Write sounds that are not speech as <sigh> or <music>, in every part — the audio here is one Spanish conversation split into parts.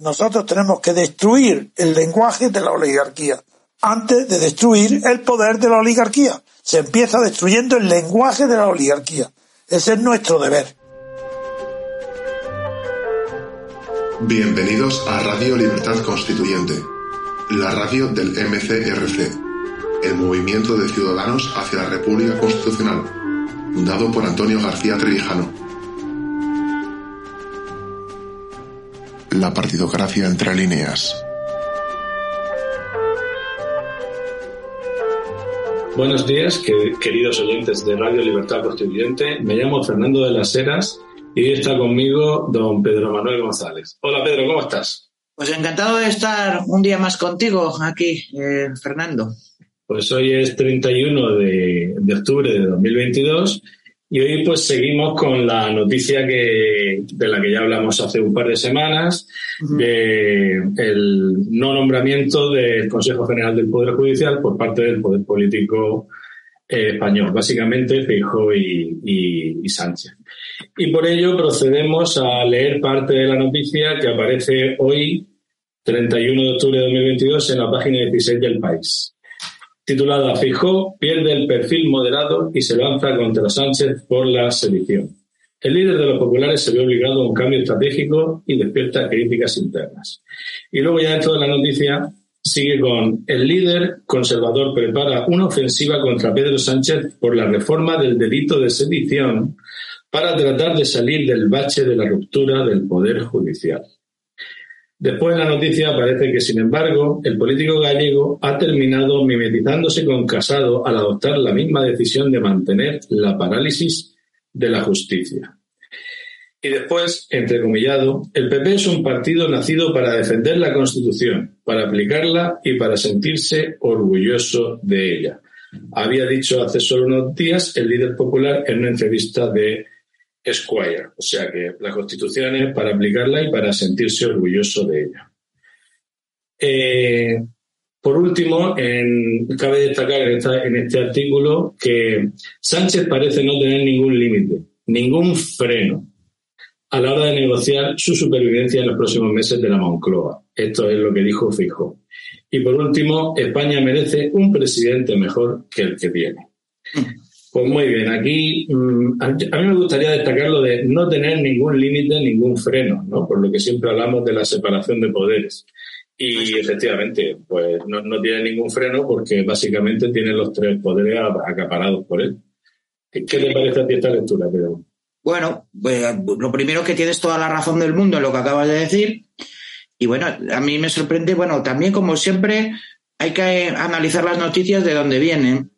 Nosotros tenemos que destruir el lenguaje de la oligarquía antes de destruir el poder de la oligarquía. Se empieza destruyendo el lenguaje de la oligarquía. Ese es nuestro deber. Bienvenidos a Radio Libertad Constituyente, la radio del MCRC, el movimiento de ciudadanos hacia la República Constitucional, fundado por Antonio García Trevijano. La partidocracia entre líneas. Buenos días, queridos oyentes de Radio Libertad Constituyente. Me llamo Fernando de las Heras y está conmigo don Pedro Manuel González. Hola Pedro, ¿cómo estás? Pues encantado de estar un día más contigo aquí, eh, Fernando. Pues hoy es 31 de, de octubre de 2022 y hoy pues seguimos con la noticia que, de la que ya hablamos hace un par de semanas, de el no nombramiento del Consejo General del Poder Judicial por parte del Poder Político eh, español, básicamente Feijóo y, y, Sánchez. Y por ello procedemos a leer parte de la noticia que aparece hoy, 31 de octubre de 2022, en la página 16 del país titulada Fijó pierde el perfil moderado y se lanza contra Sánchez por la sedición. El líder de los populares se ve obligado a un cambio estratégico y despierta críticas internas. Y luego ya dentro de la noticia sigue con el líder conservador prepara una ofensiva contra Pedro Sánchez por la reforma del delito de sedición para tratar de salir del bache de la ruptura del poder judicial. Después en la noticia aparece que, sin embargo, el político gallego ha terminado mimetizándose con Casado al adoptar la misma decisión de mantener la parálisis de la justicia. Y después, entrecomillado, el PP es un partido nacido para defender la Constitución, para aplicarla y para sentirse orgulloso de ella. Había dicho hace solo unos días el líder popular en una entrevista de Esquire. O sea que la Constitución es para aplicarla y para sentirse orgulloso de ella. Eh, por último, cabe destacar en, este artículo que Sánchez parece no tener ningún límite, ningún freno a la hora de negociar su supervivencia en los próximos meses de la Moncloa. Esto es lo que dijo Fijo. Y por último, España merece un presidente mejor que el que tiene. Pues muy bien, aquí mm, a mí me gustaría destacar lo de no tener ningún límite, ningún freno, ¿no? Por lo que siempre hablamos de la separación de poderes. Y efectivamente, pues no, tiene ningún freno porque básicamente tiene los tres poderes acaparados por él. ¿Qué, te parece a ti esta lectura, Pedro? Bueno, pues lo primero es que tienes toda la razón del mundo en lo que acabas de decir. Y bueno, a mí me sorprende, bueno, también como siempre hay que analizar las noticias de dónde vienen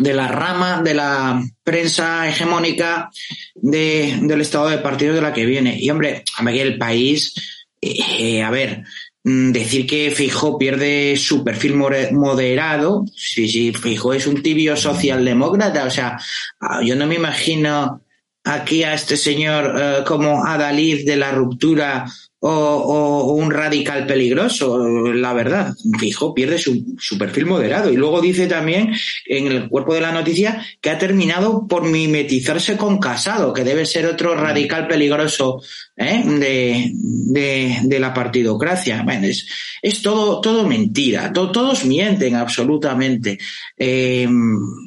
de la rama de la prensa hegemónica del estado de partido de la que viene. Y hombre, aquí el país, eh, a ver, mm, decir que Fijo pierde su perfil moderado, sí, sí, Fijo es un tibio socialdemócrata, o sea, ah, yo no me imagino aquí a este señor eh, como Adalid de la ruptura o, un radical peligroso, la verdad. Fijo, pierde su, su, perfil moderado. Y luego dice también en el cuerpo de la noticia que ha terminado por mimetizarse con Casado, que debe ser otro radical peligroso ¿eh? de, de, la partidocracia. Es, es todo, todo mentira. todos mienten absolutamente. Eh,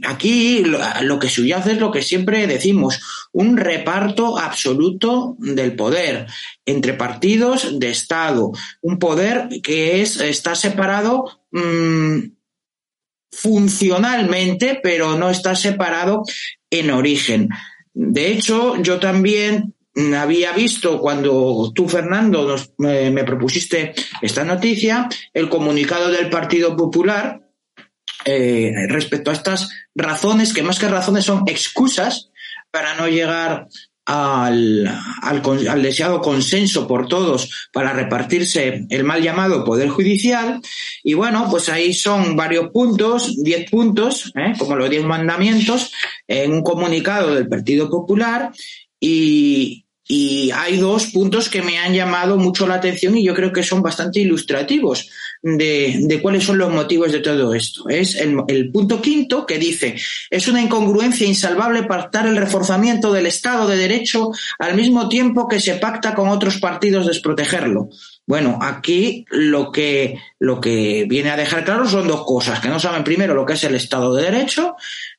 aquí lo, que subyace es lo que siempre decimos, un reparto absoluto del poder entre partidos de Estado, un poder que es, está separado mmm, funcionalmente, pero no está separado en origen. De hecho, yo también había visto cuando tú, Fernando, nos, me propusiste esta noticia, el comunicado del Partido Popular eh, respecto a estas razones, que más que razones son excusas para no llegar al, al, deseado consenso por todos para repartirse el mal llamado Poder Judicial. Y bueno, pues ahí son varios puntos, diez puntos, ¿eh? como los diez mandamientos, en un comunicado del Partido Popular. Y, y hay dos puntos que me han llamado mucho la atención y yo creo que son bastante ilustrativos de, cuáles son los motivos de todo esto. Es el, el, punto quinto que dice, es una incongruencia insalvable pactar el reforzamiento del Estado de Derecho al mismo tiempo que se pacta con otros partidos desprotegerlo. Bueno, aquí lo que, lo que viene a dejar claro son dos cosas, que no saben primero lo que es el Estado de Derecho,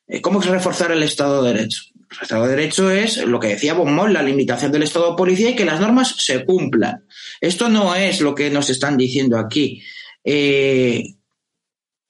eh, cómo es reforzar el Estado de Derecho. El Estado de Derecho es lo que decía Bonmol, la limitación del Estado de Policía y que las normas se cumplan. Esto no es lo que nos están diciendo aquí, eh,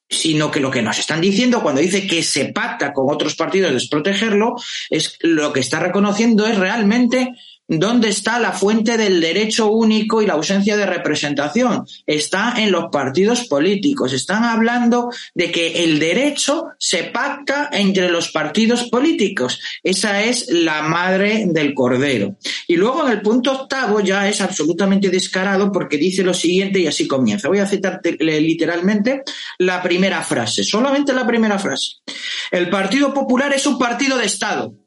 sino que lo que nos están diciendo cuando dice que se pacta con otros partidos desprotegerlo, es lo que está reconociendo es realmente ¿Dónde está la fuente del derecho único y la ausencia de representación? Está en los partidos políticos. Están hablando de que el derecho se pacta entre los partidos políticos. Esa es la madre del cordero. Y luego en el punto octavo ya es absolutamente descarado porque dice lo siguiente y así comienza. Voy a citar literalmente la primera frase, solamente la primera frase. El Partido Popular es un partido de Estado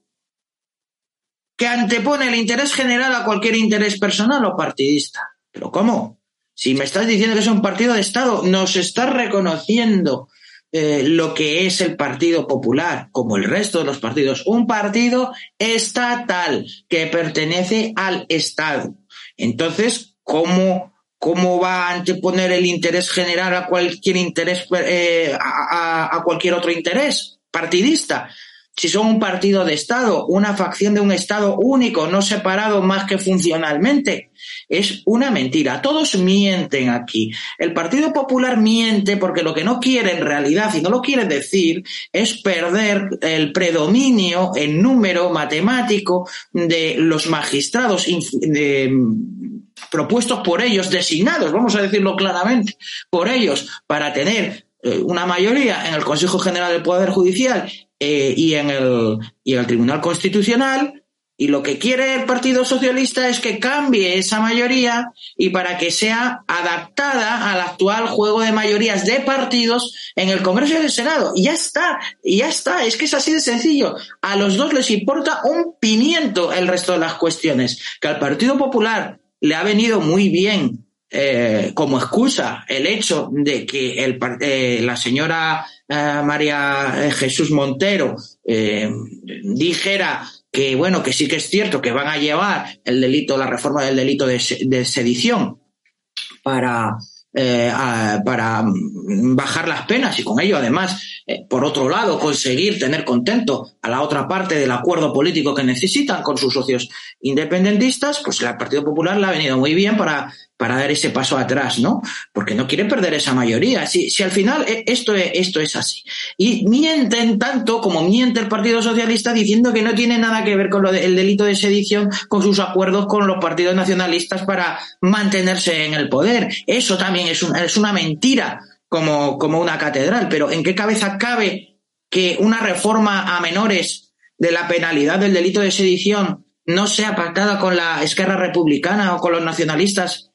que antepone el interés general a cualquier interés personal o partidista. ¿Pero cómo? Si me estás diciendo que es un partido de Estado, nos estás reconociendo eh, lo que es el Partido Popular, como el resto de los partidos, un partido estatal que pertenece al Estado. Entonces, ¿cómo, cómo va a anteponer el interés general a cualquier interés, eh, a cualquier otro interés partidista? Si son un partido de Estado, una facción de un Estado único, no separado más que funcionalmente. Es una mentira. Todos mienten aquí. El Partido Popular miente porque lo que no quiere en realidad, y no lo quiere decir, es perder el predominio en número matemático de los magistrados propuestos por ellos, designados, vamos a decirlo claramente, por ellos, para tener eh, una mayoría en el Consejo General del Poder Judicial eh, y, en el, y en el Tribunal Constitucional. Y lo que quiere el Partido Socialista es que cambie esa mayoría y para que sea adaptada al actual juego de mayorías de partidos en el Congreso y el Senado. Y ya está, y ya está, es que es así de sencillo. A los dos les importa un pimiento el resto de las cuestiones. Que al Partido Popular le ha venido muy bien eh, como excusa el hecho de que el, eh, la señora eh, María eh, Jesús Montero dijera que bueno, que sí que es cierto que van a llevar el delito, la reforma del delito de, sedición para, para bajar las penas y con ello además, por otro lado, conseguir tener contento a la otra parte del acuerdo político que necesitan con sus socios independentistas, pues el Partido Popular le ha venido muy bien para para dar ese paso atrás, ¿no? Porque no quieren perder esa mayoría. Si, si al final eh, esto es, esto es así. Y mienten tanto como miente el Partido Socialista diciendo que no tiene nada que ver con lo el delito de sedición, con sus acuerdos con los partidos nacionalistas para mantenerse en el poder. Eso también es una, es una mentira como, como una catedral. Pero ¿en qué cabeza cabe que una reforma a menores de la penalidad del delito de sedición no sea pactada con la esquerra republicana o con los nacionalistas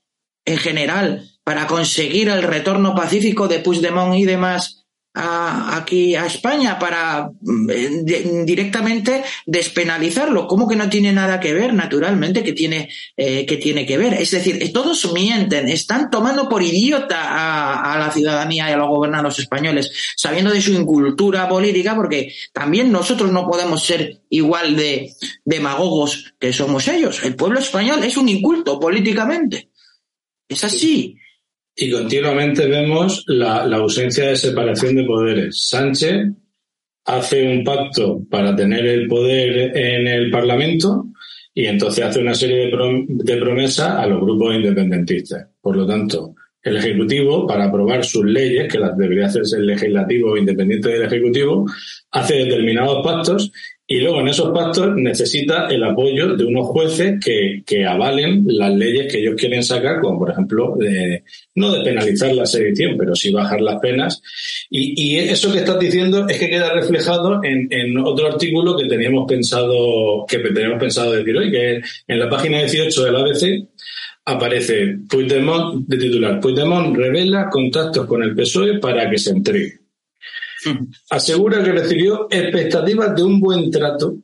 en general para conseguir el retorno pacífico de Puigdemont y demás a, aquí a España para mm, directamente despenalizarlo. ¿Cómo que no tiene nada que ver? Naturalmente que tiene, eh, que tiene que ver. Es decir, todos mienten, están tomando por idiota a, a, la ciudadanía y a los gobernados españoles, sabiendo de su incultura política, porque también nosotros no podemos ser igual de demagogos que somos ellos. El pueblo español es un inculto políticamente. Es así. Y continuamente vemos la, ausencia de separación de poderes. Sánchez hace un pacto para tener el poder en el Parlamento y entonces hace una serie de, promesas a los grupos independentistas. Por lo tanto, el Ejecutivo, para aprobar sus leyes, que las debería hacerse el legislativo independiente del Ejecutivo, hace determinados pactos Y luego en esos pactos necesita el apoyo de unos jueces que, avalen las leyes que ellos quieren sacar, como por ejemplo, de, no de penalizar la sedición, pero sí bajar las penas. Y, y eso que estás diciendo es que queda reflejado en, en, otro artículo que teníamos pensado, que teníamos pensado decir hoy, que en la página 18 del ABC aparece Puigdemont de titular. Puigdemont revela contactos con el PSOE para que se entregue. Asegura que recibió expectativas de un buen trato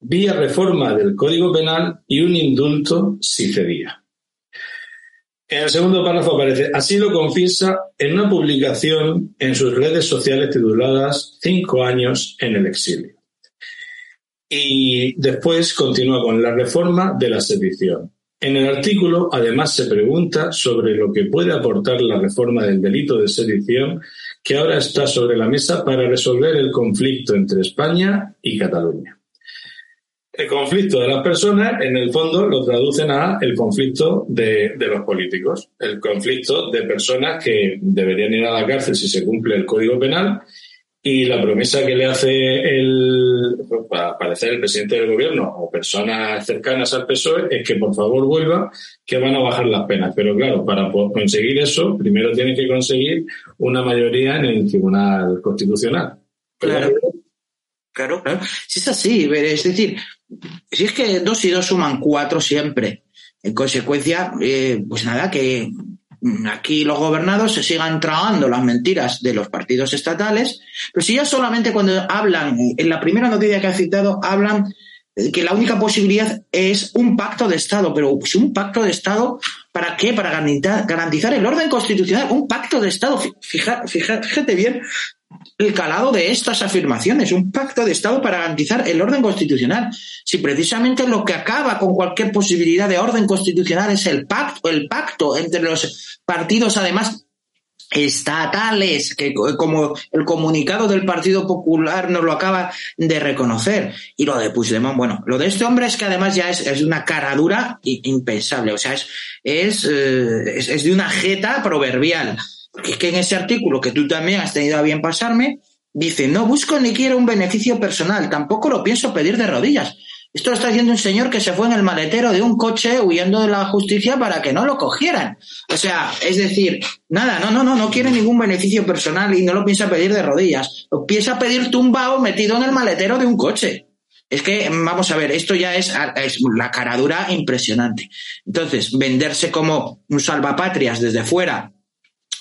vía reforma del Código Penal y un indulto si cedía. En el segundo párrafo aparece, así lo confiesa en una publicación en sus redes sociales tituladas Cinco años en el exilio. Y después continúa con la reforma de la sedición. En el artículo, además, se pregunta sobre lo que puede aportar la reforma del delito de sedición que ahora está sobre la mesa para resolver el conflicto entre España y Cataluña. El conflicto de las personas, en el fondo, lo traducen a el conflicto de, de, los políticos, el conflicto de personas que deberían ir a la cárcel si se cumple el Código Penal y la promesa que le hace el, para parecer el presidente del gobierno o personas cercanas al PSOE es que por favor vuelva, que van a bajar las penas. Pero claro, para conseguir eso, primero tienen que conseguir una mayoría en el Tribunal Constitucional. Claro. Claro, claro. Si es así, es decir, si es que dos y dos suman cuatro siempre. En consecuencia, eh, pues nada, que aquí los gobernados se sigan tragando las mentiras de los partidos estatales, pero si ya solamente cuando hablan, en la primera noticia que ha citado, hablan que la única posibilidad es un pacto de Estado, pero pues un pacto de Estado, ¿para qué? Para garantizar el orden constitucional, un pacto de Estado. Fíjate, fíjate bien el calado de estas afirmaciones, un pacto de Estado para garantizar el orden constitucional. Si precisamente lo que acaba con cualquier posibilidad de orden constitucional es el pacto, el pacto entre los partidos, además estatales, que como el comunicado del Partido Popular nos lo acaba de reconocer. Y lo de Puigdemont, bueno, lo de este hombre es que además ya es, es una caradura impensable, o sea, es, es, eh, es, es de una jeta proverbial. Es que en ese artículo que tú también has tenido a bien pasarme, dice, no busco ni quiero un beneficio personal, tampoco lo pienso pedir de rodillas. Esto lo está diciendo un señor que se fue en el maletero de un coche huyendo de la justicia para que no lo cogieran. O sea, es decir, nada, no, no, no, no quiere ningún beneficio personal y no lo piensa pedir de rodillas. Lo piensa pedir tumbado metido en el maletero de un coche. Es que, vamos a ver, esto ya es la caradura impresionante. Entonces, venderse como un salvapatrias desde fuera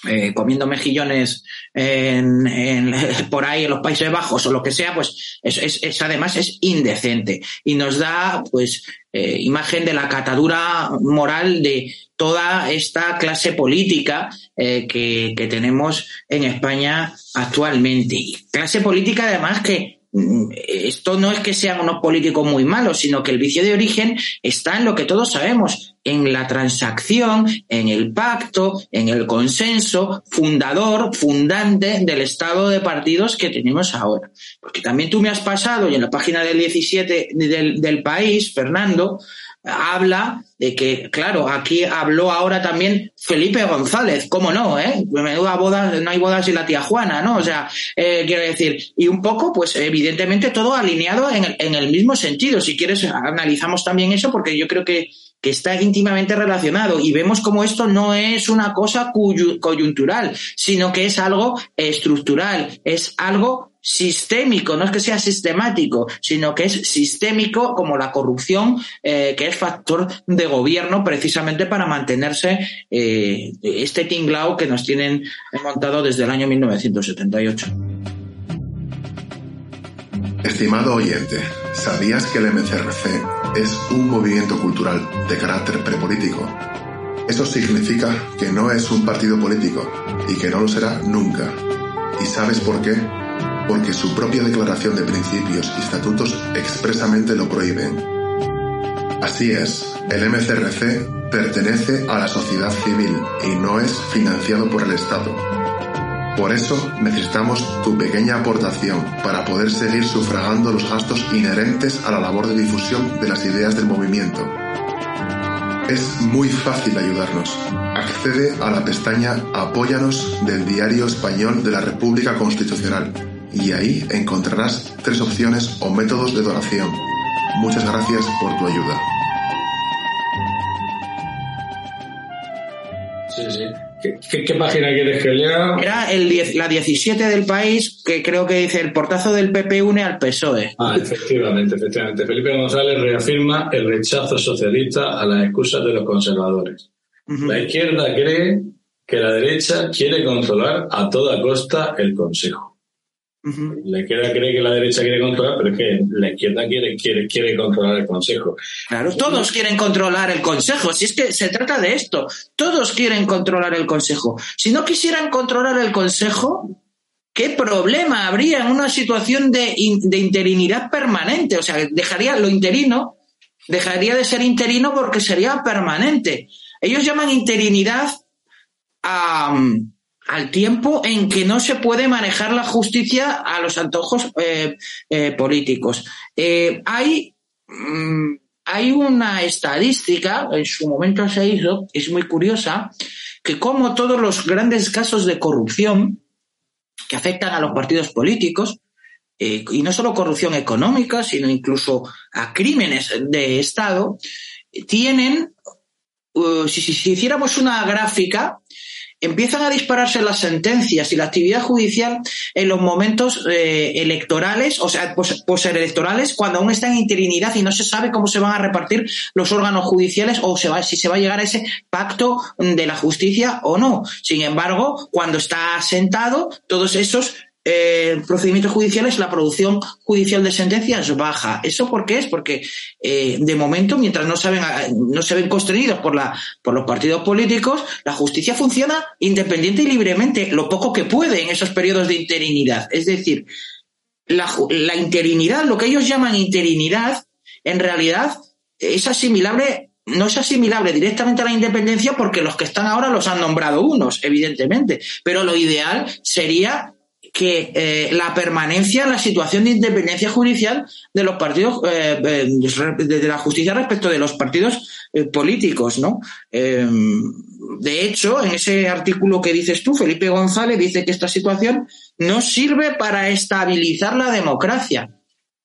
eh, comiendo mejillones en, <laughs> por ahí en los Países Bajos o lo que sea, pues es, además es indecente y nos da pues eh, imagen de la catadura moral de toda esta clase política eh, que, que tenemos en España actualmente. Clase política además que esto no es que sean unos políticos muy malos, sino que el vicio de origen está en lo que todos sabemos, en la transacción, en el pacto, en el consenso fundador, fundante del estado de partidos que tenemos ahora. Porque también tú me has pasado, y en la página del 17 del, del país, Fernando, habla de que, claro, aquí habló ahora también Felipe González, ¿cómo no? Eh? Menuda boda, no hay bodas sin la tía Juana, ¿no? O sea, eh, quiero decir, y un poco, pues evidentemente todo alineado en el, en el mismo sentido. Si quieres, analizamos también eso porque yo creo que, que está íntimamente relacionado y vemos como esto no es una cosa coyuntural, sino que es algo estructural, es algo sistémico, no es que sea sistemático, sino que es sistémico como la corrupción, eh, que es factor de gobierno precisamente para mantenerse eh, este tinglao que nos tienen montado desde el año 1978. Estimado oyente, ¿sabías que el MCRC es un movimiento cultural de carácter prepolítico? Eso significa que no es un partido político y que no lo será nunca. ¿Y sabes por qué? porque su propia declaración de principios y estatutos expresamente lo prohíben. Así es, el MCRC pertenece a la sociedad civil y no es financiado por el Estado. Por eso necesitamos tu pequeña aportación para poder seguir sufragando los gastos inherentes a la labor de difusión de las ideas del movimiento. Es muy fácil ayudarnos. Accede a la pestaña Apóyanos del Diario Español de la República Constitucional y ahí encontrarás tres opciones o métodos de donación. Muchas gracias por tu ayuda. ¿Qué, página quieres que lea? Era el la 17 del país, que creo que dice el portazo del PP une al PSOE. Ah, efectivamente, efectivamente. Felipe González reafirma el rechazo socialista a las excusas de los conservadores. La izquierda cree que la derecha quiere controlar a toda costa el Consejo. La izquierda cree que la derecha quiere controlar, pero es que la izquierda quiere, quiere, quiere controlar el Consejo. Claro, todos quieren controlar el Consejo. Si es que se trata de esto, todos quieren controlar el Consejo. Si no quisieran controlar el Consejo, ¿qué problema habría en una situación de, de interinidad permanente? O sea, dejaría lo interino, dejaría de ser interino porque sería permanente. Ellos llaman interinidad a al tiempo en que no se puede manejar la justicia a los antojos eh, eh, políticos. Eh, hay, mm, hay una estadística, en su momento se hizo, es muy curiosa, que como todos los grandes casos de corrupción que afectan a los partidos políticos, y no solo corrupción económica, sino incluso a crímenes de Estado, tienen, si, si hiciéramos una gráfica, empiezan a dispararse las sentencias y la actividad judicial en los momentos eh, electorales, o sea, postelectorales, cuando aún está en interinidad y no se sabe cómo se van a repartir los órganos judiciales o se va, si se va a llegar a ese pacto de la justicia o no. Sin embargo, cuando está asentado, todos esos eh, procedimientos judiciales, la producción judicial de sentencias baja. ¿Eso por qué es? Porque eh, de momento, mientras no, saben, no se ven constreñidos por, la, por los partidos políticos, la justicia funciona independiente y libremente, lo poco que puede en esos periodos de interinidad. Es decir, la, la interinidad, lo que ellos llaman interinidad, en realidad es asimilable no es asimilable directamente a la independencia porque los que están ahora los han nombrado unos, evidentemente, pero lo ideal sería que eh, la permanencia en la situación de independencia judicial de los partidos, eh, eh, de la justicia respecto de los partidos políticos, ¿no? de hecho, en ese artículo que dices tú, Felipe González dice que esta situación no sirve para estabilizar la democracia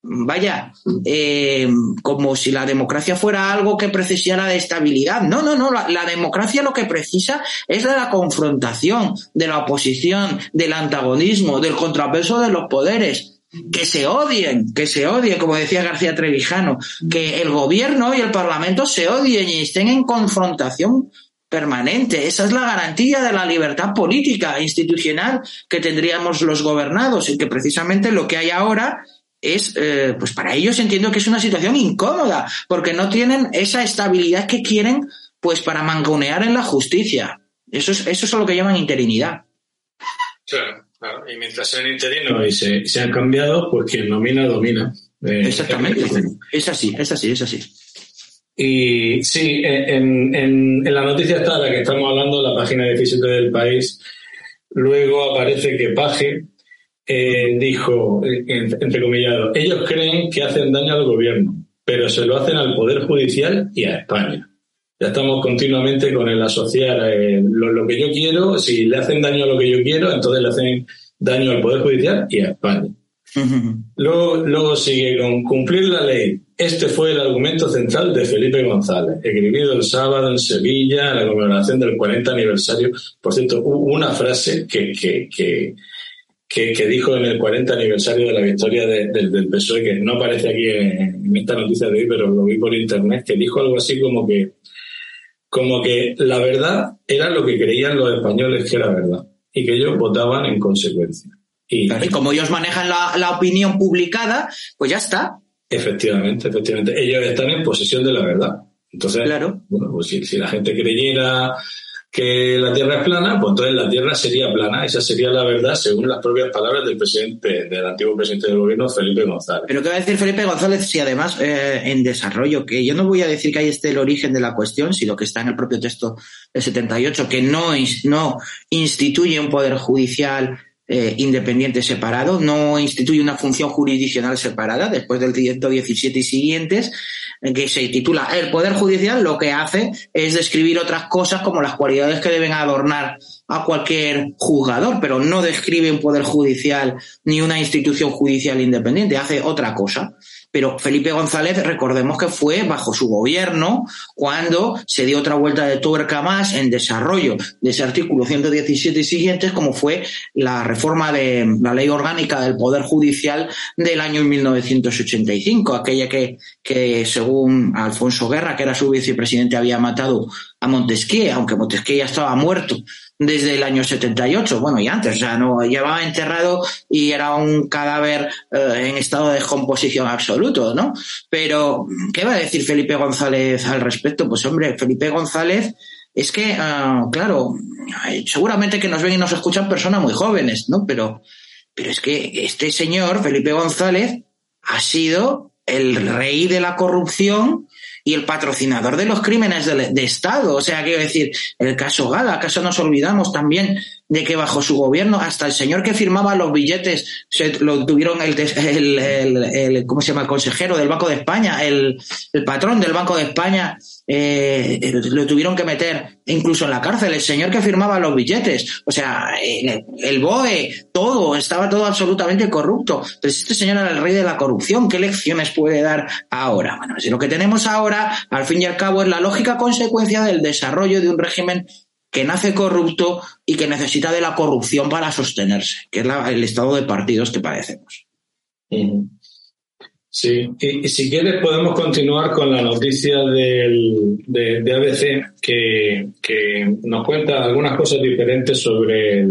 vaya, eh, como si la democracia fuera algo que precisara de estabilidad. No, no, no, la, democracia lo que precisa es de la confrontación, de la oposición, del antagonismo, del contrapeso de los poderes. Que se odien, que se odien, como decía García Trevijano, que el gobierno y el parlamento se odien y estén en confrontación permanente. Esa es la garantía de la libertad política, institucional que tendríamos los gobernados y que precisamente lo que hay ahora es, eh, pues para ellos entiendo que es una situación incómoda, porque no tienen esa estabilidad que quieren, pues para mangonear en la justicia. Eso es, eso es lo que llaman interinidad. Claro, claro. Y mientras sean interinos y se, se han cambiado, pues quien nomina, domina. Eh, Exactamente. Es así, es así, es así. Y sí, en, en, en la noticia está de la que estamos hablando, la página 17 del país, luego aparece que Paje, eh, dijo, eh, entre comillas, ellos creen que hacen daño al gobierno, pero se lo hacen al Poder Judicial y a España. Ya estamos continuamente con el asociar eh, lo, que yo quiero, si le hacen daño a lo que yo quiero, entonces le hacen daño al Poder Judicial y a España. luego, luego sigue con cumplir la ley. Este fue el argumento central de Felipe González, escribido el sábado en Sevilla, en la conmemoración del 40 aniversario. Por cierto, hubo una frase que, que, que que, dijo en el 40 aniversario de la victoria del PSOE, que no aparece aquí en, esta noticia de hoy, pero lo vi por internet, que dijo algo así como que, como que la verdad era lo que creían los españoles que era verdad y que ellos votaban en consecuencia. Y, como ellos manejan la, opinión publicada, pues ya está. Efectivamente, efectivamente. Ellos están en posesión de la verdad. Entonces, claro. bueno, pues si, si la gente creyera que la Tierra es plana, pues entonces la Tierra sería plana. Esa sería la verdad según las propias palabras del presidente, del antiguo presidente del gobierno, Felipe González. Pero ¿qué va a decir Felipe González si además eh, en desarrollo, que yo no voy a decir que ahí esté el origen de la cuestión, sino que está en el propio texto del 78, que no, no instituye un poder judicial eh, independiente separado, no instituye una función jurisdiccional separada después del 117 y siguientes, que se titula El Poder Judicial, lo que hace es describir otras cosas como las cualidades que deben adornar a cualquier juzgador, pero no describe un Poder Judicial ni una institución judicial independiente, hace otra cosa. Pero Felipe González, recordemos que fue bajo su gobierno cuando se dio otra vuelta de tuerca más en desarrollo de ese artículo 117 y siguientes, como fue la reforma de la ley orgánica del Poder Judicial del año 1985, aquella que, que según Alfonso Guerra, que era su vicepresidente, había matado a Montesquieu, aunque Montesquieu ya estaba muerto desde el año 78, bueno, y antes, o sea, no llevaba enterrado y era un cadáver eh, en estado de descomposición absoluto, ¿no? Pero, ¿qué va a decir Felipe González al respecto? Pues hombre, Felipe González es que, ah, claro, seguramente que nos ven y nos escuchan personas muy jóvenes, ¿no? Pero, pero es que este señor, Felipe González, ha sido el rey de la corrupción y el patrocinador de los crímenes de, Estado. O sea, quiero decir, el caso Gala, ¿acaso nos olvidamos también de que bajo su gobierno hasta el señor que firmaba los billetes se lo tuvieron el, el, el, ¿cómo se llama? El consejero del Banco de España, el, el patrón del Banco de España, eh, lo tuvieron que meter incluso en la cárcel, el señor que firmaba los billetes, o sea, el, BOE, todo, estaba todo absolutamente corrupto. Entonces, este señor era el rey de la corrupción, ¿qué lecciones puede dar ahora? Bueno, si lo que tenemos ahora, al fin y al cabo, es la lógica consecuencia del desarrollo de un régimen que nace corrupto y que necesita de la corrupción para sostenerse, que es el estado de partidos que padecemos. Sí, y, si quieres podemos continuar con la noticia del, de, ABC que, que, nos cuenta algunas cosas diferentes sobre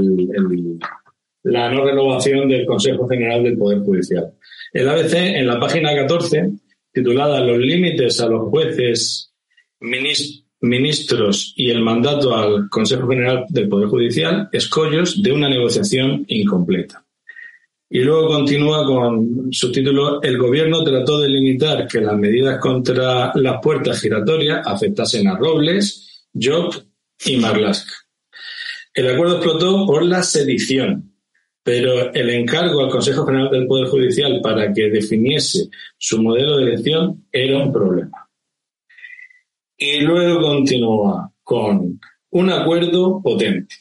la no renovación del Consejo General del Poder Judicial. El ABC en la página 14, titulada Los límites a los jueces, ministros, ministros y el mandato al Consejo General del Poder Judicial, escollos de una negociación incompleta. Y luego continúa con su título El gobierno trató de limitar que las medidas contra las puertas giratorias afectasen a Robles, Job y Marlaska. El acuerdo explotó por la sedición, pero el encargo al Consejo General del Poder Judicial para que definiese su modelo de elección era un problema. Y luego continúa con un acuerdo potente.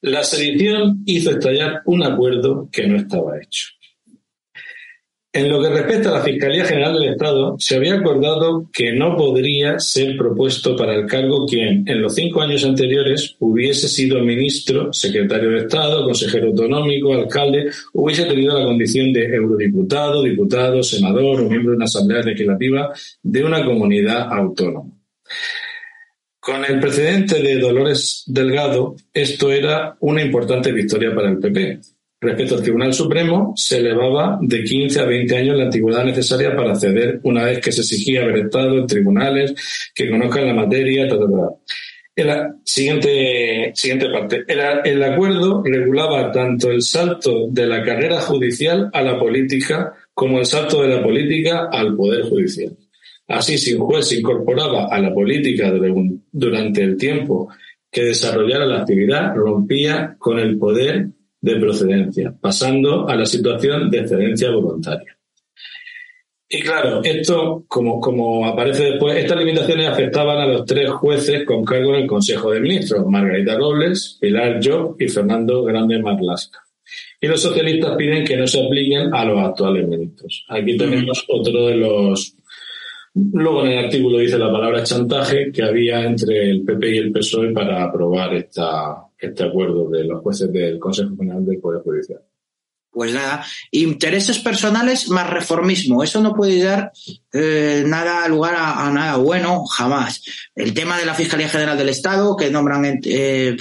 La sedición hizo estallar un acuerdo que no estaba hecho. En lo que respecta a la Fiscalía General del Estado, se había acordado que no podría ser propuesto para el cargo quien, en los cinco años anteriores, hubiese sido ministro, secretario de Estado, consejero autonómico, alcalde, hubiese tenido la condición de eurodiputado, diputado, senador o miembro de una asamblea legislativa de una comunidad autónoma. Con el precedente de Dolores Delgado, esto era una importante victoria para el PP. Respecto al Tribunal Supremo, se elevaba de 15 a 20 años la antigüedad necesaria para acceder una vez que se exigía haber estado en tribunales que conozcan la materia, La siguiente, siguiente parte. el acuerdo regulaba tanto el salto de la carrera judicial a la política como el salto de la política al poder judicial. Así, si un juez se incorporaba a la política durante el tiempo que desarrollara la actividad, rompía con el poder de procedencia, pasando a la situación de excedencia voluntaria. Y claro, esto, como, como aparece después, estas limitaciones afectaban a los tres jueces con cargo en el Consejo de Ministros, Margarita Robles, Pilar Job y Fernando Grande Marlasca. Y los socialistas piden que no se apliquen a los actuales ministros. Aquí tenemos otro de los Luego en el artículo dice la palabra chantaje que había entre el PP y el PSOE para aprobar esta, este acuerdo de los jueces del Consejo General del Poder Judicial. Pues nada, intereses personales más reformismo. Eso no puede dar eh, nada lugar a, nada bueno jamás. El tema de la Fiscalía General del Estado, que nombran, eh,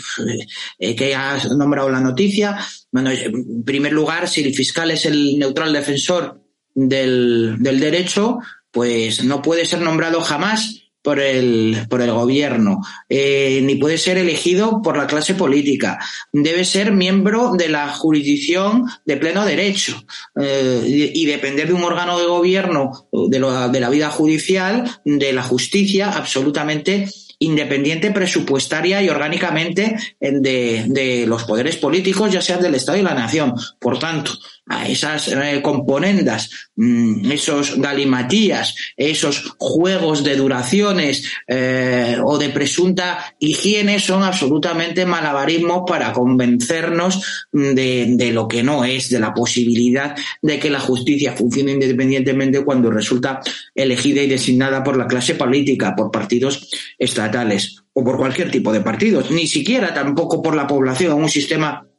eh, que ha nombrado la noticia. Bueno, en primer lugar, si el fiscal es el neutral defensor del, del derecho, pues no puede ser nombrado jamás por el, por el gobierno, eh, ni puede ser elegido por la clase política. Debe ser miembro de la jurisdicción de pleno derecho eh, y, depender de un órgano de gobierno, de, de la vida judicial, de la justicia, absolutamente independiente presupuestaria y orgánicamente de, de los poderes políticos, ya sean del Estado y la nación. Por tanto, a esas eh, componendas, mm, esos galimatías, esos juegos de duraciones eh, o de presunta higiene son absolutamente malabarismos para convencernos de, de, lo que no es, de la posibilidad de que la justicia funcione independientemente cuando resulta elegida y designada por la clase política, por partidos estatales o por cualquier tipo de partidos, ni siquiera tampoco por la población, un sistema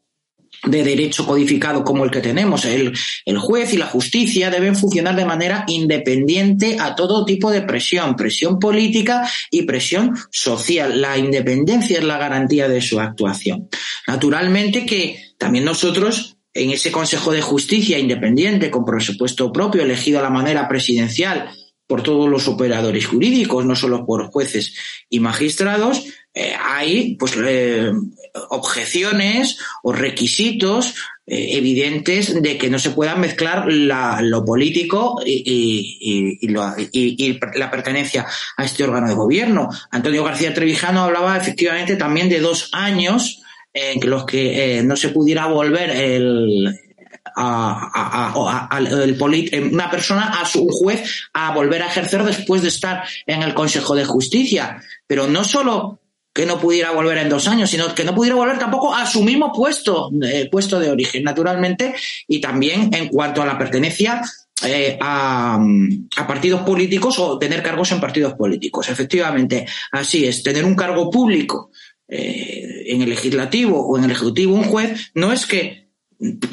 de derecho codificado como el que tenemos. El, el, juez y la justicia deben funcionar de manera independiente a todo tipo de presión, presión política y presión social. La independencia es la garantía de su actuación. Naturalmente que también nosotros en ese Consejo de Justicia independiente, con presupuesto propio, elegido a la manera presidencial por todos los operadores jurídicos, no solo por jueces y magistrados, eh, hay pues objeciones o requisitos eh, evidentes de que no se pueda mezclar la, lo político y, lo, y, la pertenencia a este órgano de gobierno. Antonio García Trevijano hablaba efectivamente también de dos años en los que eh, no se pudiera volver el, a, el una persona, a su juez, a volver a ejercer después de estar en el Consejo de Justicia. Pero no solo que no pudiera volver en dos años, sino que no pudiera volver tampoco a su mismo puesto, eh, puesto de origen, naturalmente, y también en cuanto a la pertenencia eh, a, partidos políticos o tener cargos en partidos políticos. Efectivamente, así es, tener un cargo público eh, en el legislativo o en el ejecutivo, un juez, no es que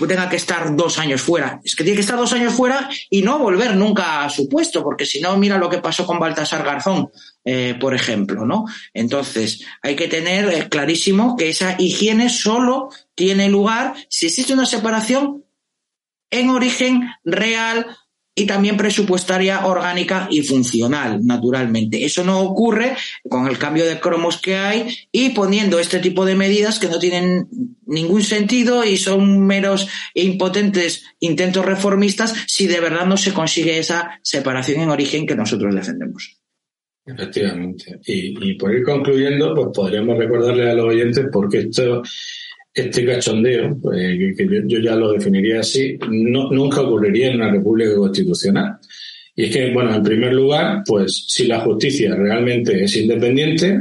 tenga que estar dos años fuera. Es que tiene que estar dos años fuera y no volver nunca a su puesto, porque si no, mira lo que pasó con Baltasar Garzón, eh, por ejemplo, ¿no? Entonces, hay que tener eh, clarísimo que esa higiene solo tiene lugar si existe una separación en origen real y también presupuestaria, orgánica y funcional, naturalmente. Eso no ocurre con el cambio de cromos que hay y poniendo este tipo de medidas que no tienen ningún sentido y son meros e impotentes intentos reformistas si de verdad no se consigue esa separación en origen que nosotros defendemos. Efectivamente. Y, y por ir concluyendo, pues podríamos recordarle a los oyentes porque esto este cachondeo, pues, que yo, ya lo definiría así, no, nunca ocurriría en una república constitucional. Y es que, bueno, en primer lugar, pues si la justicia realmente es independiente,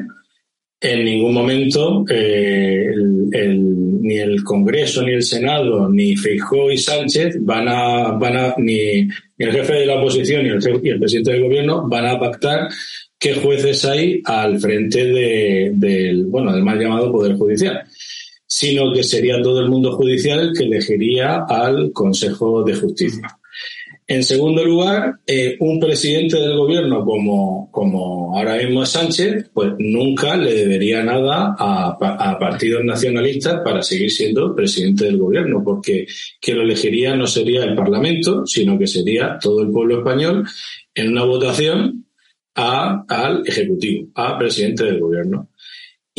en ningún momento eh, el, ni el Congreso, ni el Senado, ni Feijó y Sánchez van a, van a ni, ni el jefe de la oposición ni el, y el presidente del gobierno van a pactar qué jueces hay al frente de, del, bueno, del mal llamado Poder Judicial sino que sería todo el mundo judicial el que elegiría al Consejo de Justicia. En segundo lugar, eh, un presidente del gobierno como, como ahora mismo es Sánchez, pues nunca le debería nada a, a, partidos nacionalistas para seguir siendo presidente del gobierno, porque quien lo elegiría no sería el Parlamento, sino que sería todo el pueblo español en una votación a, al Ejecutivo, a presidente del gobierno.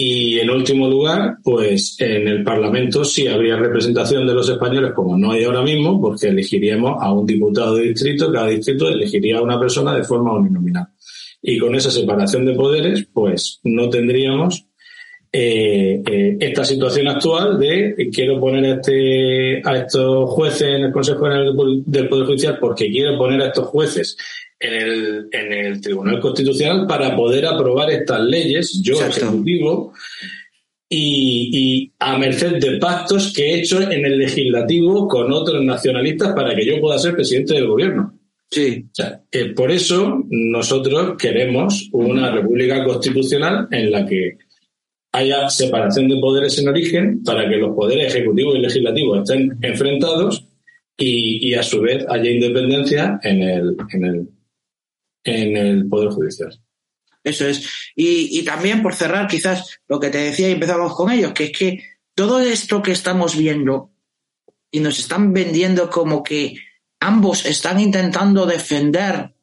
Y en último lugar, pues en el Parlamento sí habría representación de los españoles, como no hay ahora mismo, porque elegiríamos a un diputado de distrito, cada distrito elegiría a una persona de forma uninominal. Y con esa separación de poderes, pues no tendríamos eh, eh, esta situación actual de quiero poner a, este, a estos jueces en el Consejo General del Poder Judicial porque quiero poner a estos jueces en el, en el Tribunal Constitucional para poder aprobar estas leyes, yo ejecutivo, y, y, a merced de pactos que he hecho en el legislativo con otros nacionalistas para que yo pueda ser presidente del gobierno. Sí. O sea, por eso nosotros queremos una república constitucional en la que haya separación de poderes en origen para que los poderes ejecutivo y legislativo estén enfrentados y, y a su vez haya independencia en el, en el en el Poder Judicial. Eso es. Y, y, también, por cerrar, quizás lo que te decía y empezamos con ello, que es que todo esto que estamos viendo y nos están vendiendo como que ambos están intentando defender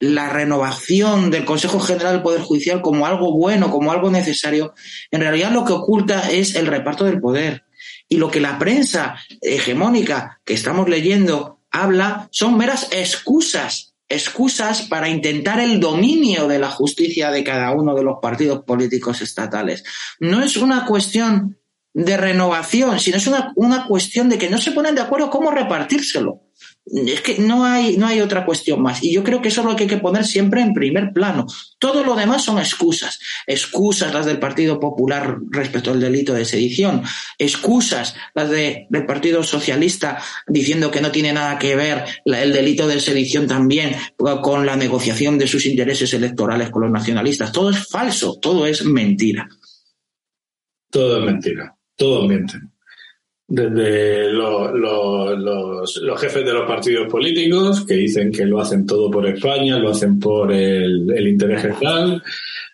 la renovación del Consejo General del Poder Judicial como algo bueno, como algo necesario, en realidad lo que oculta es el reparto del poder. Y lo que la prensa hegemónica que estamos leyendo habla son meras excusas excusas para intentar el dominio de la justicia de cada uno de los partidos políticos estatales. No es una cuestión de renovación, sino es una, una cuestión de que no se ponen de acuerdo cómo repartírselo. Es que no hay, no hay otra cuestión más. Y yo creo que eso es lo que hay que poner siempre en primer plano. Todo lo demás son excusas. Excusas las del Partido Popular respecto al delito de sedición. Excusas las de, del Partido Socialista diciendo que no tiene nada que ver el delito de sedición también con la negociación de sus intereses electorales con los nacionalistas. Todo es falso, todo es mentira. Todo es mentira. Todos mienten desde los, jefes de los partidos políticos que dicen que lo hacen todo por España, lo hacen por el, interés general,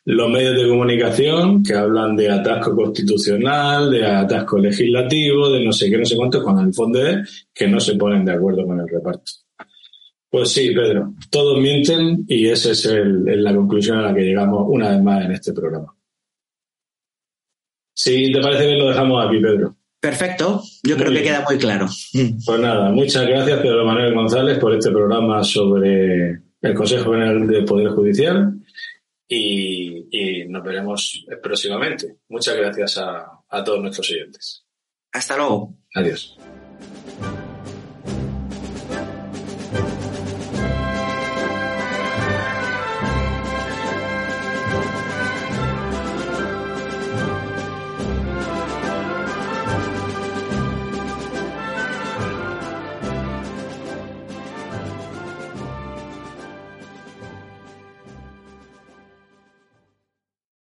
los medios de comunicación que hablan de atasco constitucional, de atasco legislativo, de no sé qué, no sé cuánto, cuando el fondo es que no se ponen de acuerdo con el reparto. Pues sí, Pedro, todos mienten y esa es la conclusión a la que llegamos una vez más en este programa. Si te parece bien, lo dejamos aquí, Pedro. Perfecto, yo creo que queda muy claro. Pues nada, muchas gracias Pedro Manuel González por este programa sobre el Consejo General del Poder Judicial y, nos veremos próximamente. Muchas gracias a, a todos nuestros oyentes. Hasta luego. Adiós.